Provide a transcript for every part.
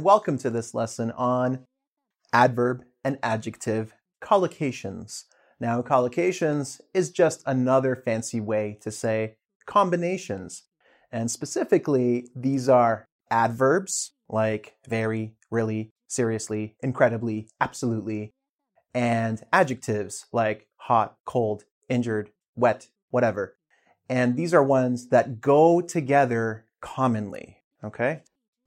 Welcome to this lesson on adverb and adjective collocations. Now, collocations is just another fancy way to say combinations. And specifically, these are adverbs like very, really, seriously, incredibly, absolutely, and adjectives like hot, cold, injured, wet, whatever. And these are ones that go together commonly, okay?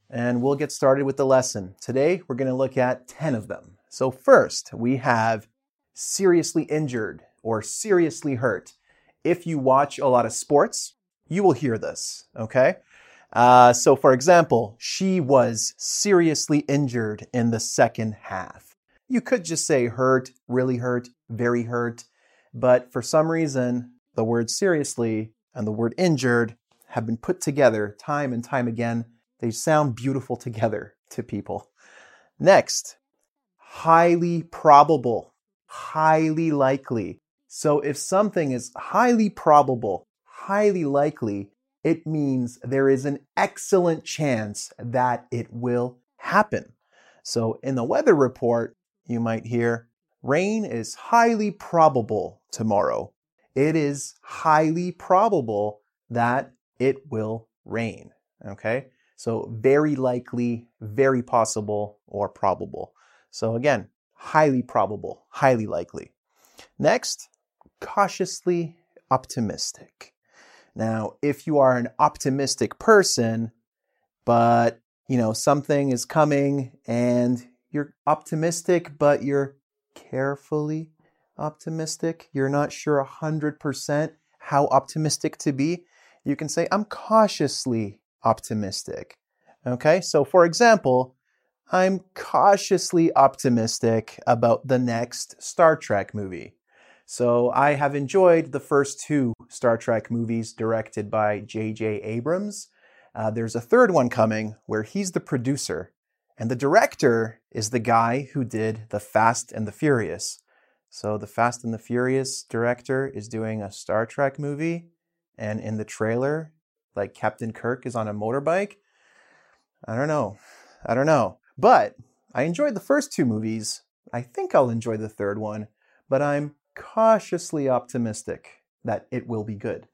And we'll get started with the lesson. Today, we're going to look at 10 of them. So, first, we have seriously injured or seriously hurt. If you watch a lot of sports, you will hear this, okay? Uh, so, for example, she was seriously injured in the second half. You could just say hurt, really hurt, very hurt, but for some reason, the word seriously and the word injured have been put together time and time again. They sound beautiful together to people. Next, highly probable, highly likely. So if something is highly probable, highly likely, it means there is an excellent chance that it will happen. So in the weather report, you might hear rain is highly probable tomorrow it is highly probable that it will rain. Okay? So, very likely, very possible, or probable. So, again, highly probable, highly likely. Next, cautiously optimistic. Now, if you are an optimistic person, but you know, something is coming and you're optimistic, but you're carefully optimistic, you're not sure 100% how optimistic to be, you can say, I'm cautiously optimistic. Okay, so for example, I'm cautiously optimistic about the next Star Trek movie. So I have enjoyed the first two Star Trek movies directed by J.J. Abrams. Uh, there's a third one coming where he's the producer, and the director is the guy who did The Fast and the Furious. So the Fast and the Furious director is doing a Star Trek movie, and in the trailer, like Captain Kirk is on a motorbike. I don't know. I don't know. But I enjoyed the first two movies. I think I'll enjoy the third one, but I'm cautiously optimistic that it will be good.